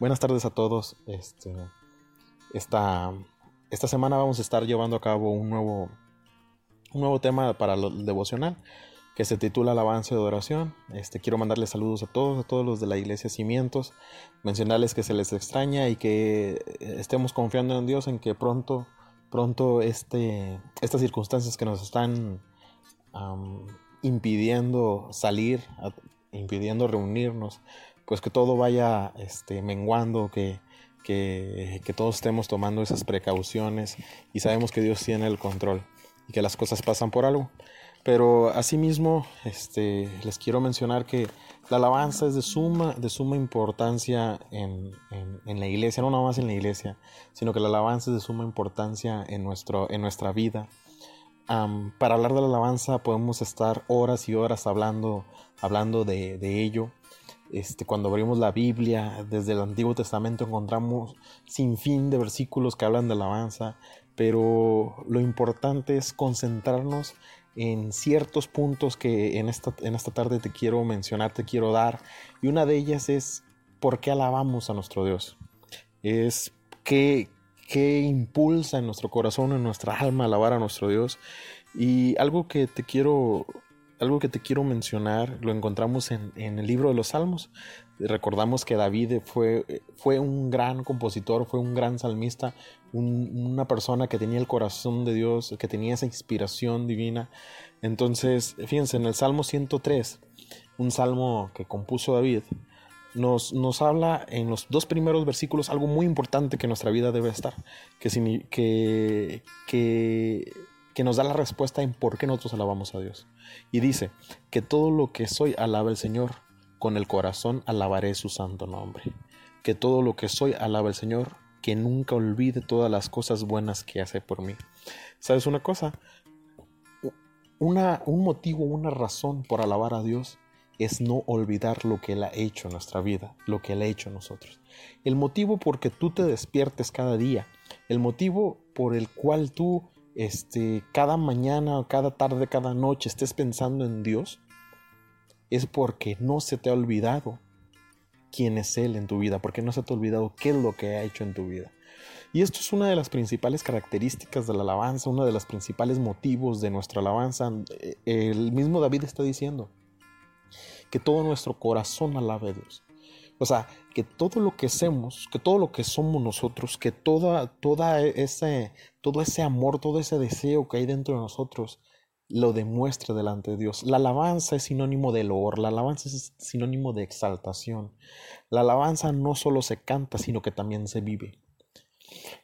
Buenas tardes a todos. Este, esta, esta semana vamos a estar llevando a cabo un nuevo, un nuevo tema para el devocional que se titula Alabanza y Adoración. Este, quiero mandarles saludos a todos, a todos los de la iglesia Cimientos, mencionarles que se les extraña y que estemos confiando en Dios en que pronto, pronto este, estas circunstancias que nos están impidiendo salir, impidiendo reunirnos, pues que todo vaya este, menguando, que, que, todos estemos tomando esas precauciones y sabemos que Dios tiene el control y que las cosas pasan por algo. Pero asimismo, este, les quiero mencionar que la alabanza es de suma, de suma importancia en, en, la iglesia, no nada más en la iglesia, sino que la alabanza es de suma importancia en, nuestro, en nuestra vida. para hablar de la alabanza podemos estar horas y horas hablando, hablando de, de ello. Este, cuando abrimos la Biblia, desde el Antiguo Testamento encontramos sin fin de versículos que hablan de alabanza, pero lo importante es concentrarnos en ciertos puntos que en esta, en esta tarde te quiero mencionar, te quiero dar, y una de ellas es por qué alabamos a nuestro Dios. Es qué, qué impulsa en nuestro corazón, en nuestra alma alabar a nuestro Dios. Y algo que te quiero algo que te quiero mencionar lo encontramos en, el libro de los Salmos. Recordamos que David fue, fue un gran compositor, fue un gran salmista, una persona que tenía el corazón de Dios, que tenía esa inspiración divina. Entonces, fíjense, en el Salmo 103, un salmo que compuso David, nos, nos, habla en los dos primeros versículos algo muy importante que nuestra vida debe estar, que, que, que que nos da la respuesta en por qué nosotros alabamos a Dios. Y dice, que todo lo que soy alaba al Señor, con el corazón alabaré su santo nombre. Que todo lo que soy alaba al Señor, que nunca olvide todas las cosas buenas que hace por mí. ¿Sabes una cosa? Una, un motivo, una razón por alabar a Dios es no olvidar lo que Él ha hecho en nuestra vida, lo que Él ha hecho en nosotros. El motivo por que tú te despiertes cada día, el motivo por el cual tú este, cada mañana, cada tarde, cada noche estés pensando en Dios, es porque no se te ha olvidado quién es Él en tu vida, porque no se te ha olvidado qué es lo que ha hecho en tu vida. Y esto es una de las principales características de la alabanza, uno de los principales motivos de nuestra alabanza. El mismo David está diciendo que todo nuestro corazón alabe a Dios. O sea, que todo lo que hacemos, que todo lo que somos nosotros, que toda, toda ese, todo ese amor, todo ese deseo que hay dentro de nosotros, lo demuestre delante de Dios. La alabanza es sinónimo de loor, la alabanza es sinónimo de exaltación. La alabanza no solo se canta, sino que también se vive.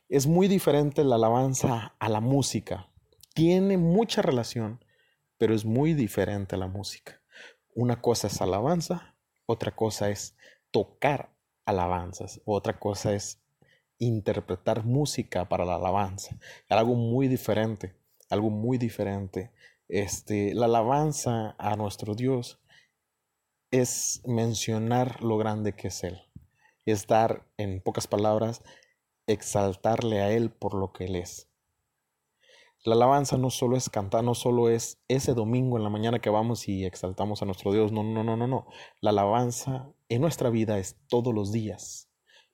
Es muy diferente la alabanza a la música. Tiene mucha relación, pero es muy diferente la música. Una cosa es alabanza, otra cosa es tocar alabanzas, otra cosa es interpretar música para la alabanza, algo muy diferente, algo muy diferente. Este, la alabanza a nuestro Dios es mencionar lo grande que es Él, es dar, en pocas palabras, exaltarle a Él por lo que Él es. La alabanza no solo es cantar, no solo es ese domingo en la mañana que vamos y exaltamos a nuestro Dios, no, no, no, no, no. La alabanza en nuestra vida es todos los días,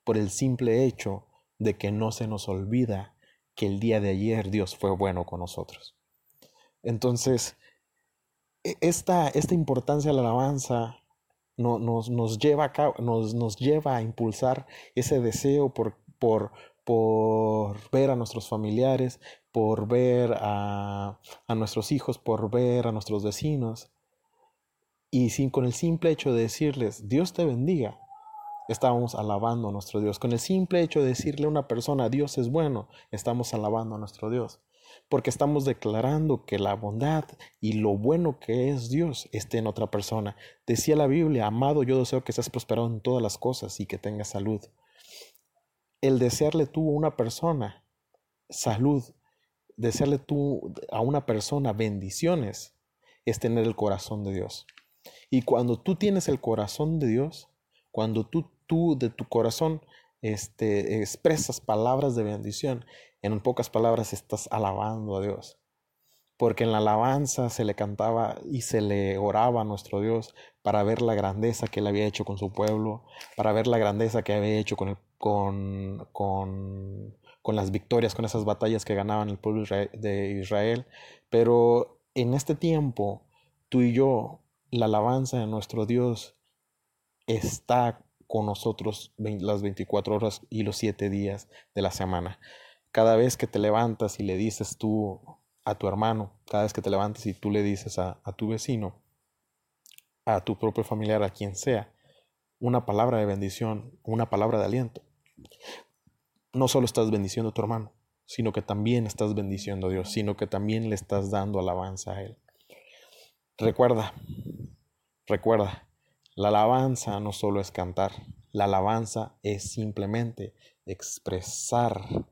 por el simple hecho de que no se nos olvida que el día de ayer Dios fue bueno con nosotros. Entonces, e, esta, esta importancia de la alabanza nos, nos, lleva a nos, nos lleva a impulsar ese deseo por, por, por ver a nuestros familiares, por ver a, nuestros hijos, por ver a nuestros vecinos. Y sin, con el simple hecho de decirles, Dios te bendiga, estamos alabando a nuestro Dios. Con el simple hecho de decirle a una persona, Dios es bueno, estamos alabando a nuestro Dios. Porque estamos declarando que la bondad y lo bueno que es Dios esté en otra persona. Decía la Biblia, amado, yo deseo que seas prosperado en todas las cosas y que tengas salud el desearle tú a una persona salud, desearle tú a una persona bendiciones, es tener el corazón de Dios. Y cuando tú tienes el corazón de Dios, cuando tú, tú de tu corazón este, expresas palabras de bendición, en pocas palabras estás alabando a Dios. porque en la alabanza se le cantaba y se le oraba a nuestro Dios para ver la grandeza que él había hecho con su pueblo, para ver la grandeza que había hecho con, con, con, con las victorias, con esas batallas que ganaban el pueblo de Israel. Pero en este tiempo, tú y yo, la alabanza de nuestro Dios está con nosotros las 24 horas y los 7 días de la semana. Cada vez que te levantas y le dices tú a tu hermano, cada vez que te levantes y tú le dices a, tu vecino, a tu propio familiar, a quien sea, una palabra de bendición, una palabra de aliento. No solo estás bendiciendo a tu hermano, sino que también estás bendiciendo a Dios, sino que también le estás dando alabanza a Él. Recuerda, recuerda, la alabanza no solo es cantar, la alabanza es simplemente expresar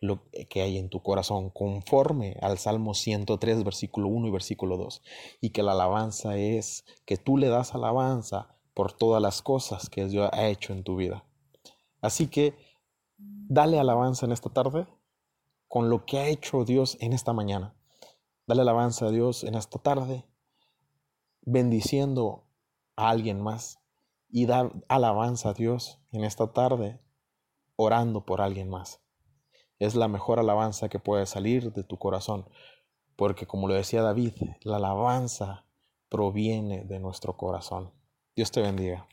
lo que hay en tu corazón, conforme al Salmo 103, versículo 1 y versículo 2. Y que la alabanza es que tú le das alabanza por todas las cosas que Dios ha hecho en tu vida. Así que dale alabanza en esta tarde con lo que ha hecho Dios en esta mañana. Dale alabanza a Dios en esta tarde, bendiciendo a alguien más. Y da alabanza a Dios en esta tarde, orando por alguien más es la mejor alabanza que puede salir de tu corazón, porque como lo decía David, la alabanza proviene de nuestro corazón. Dios te bendiga.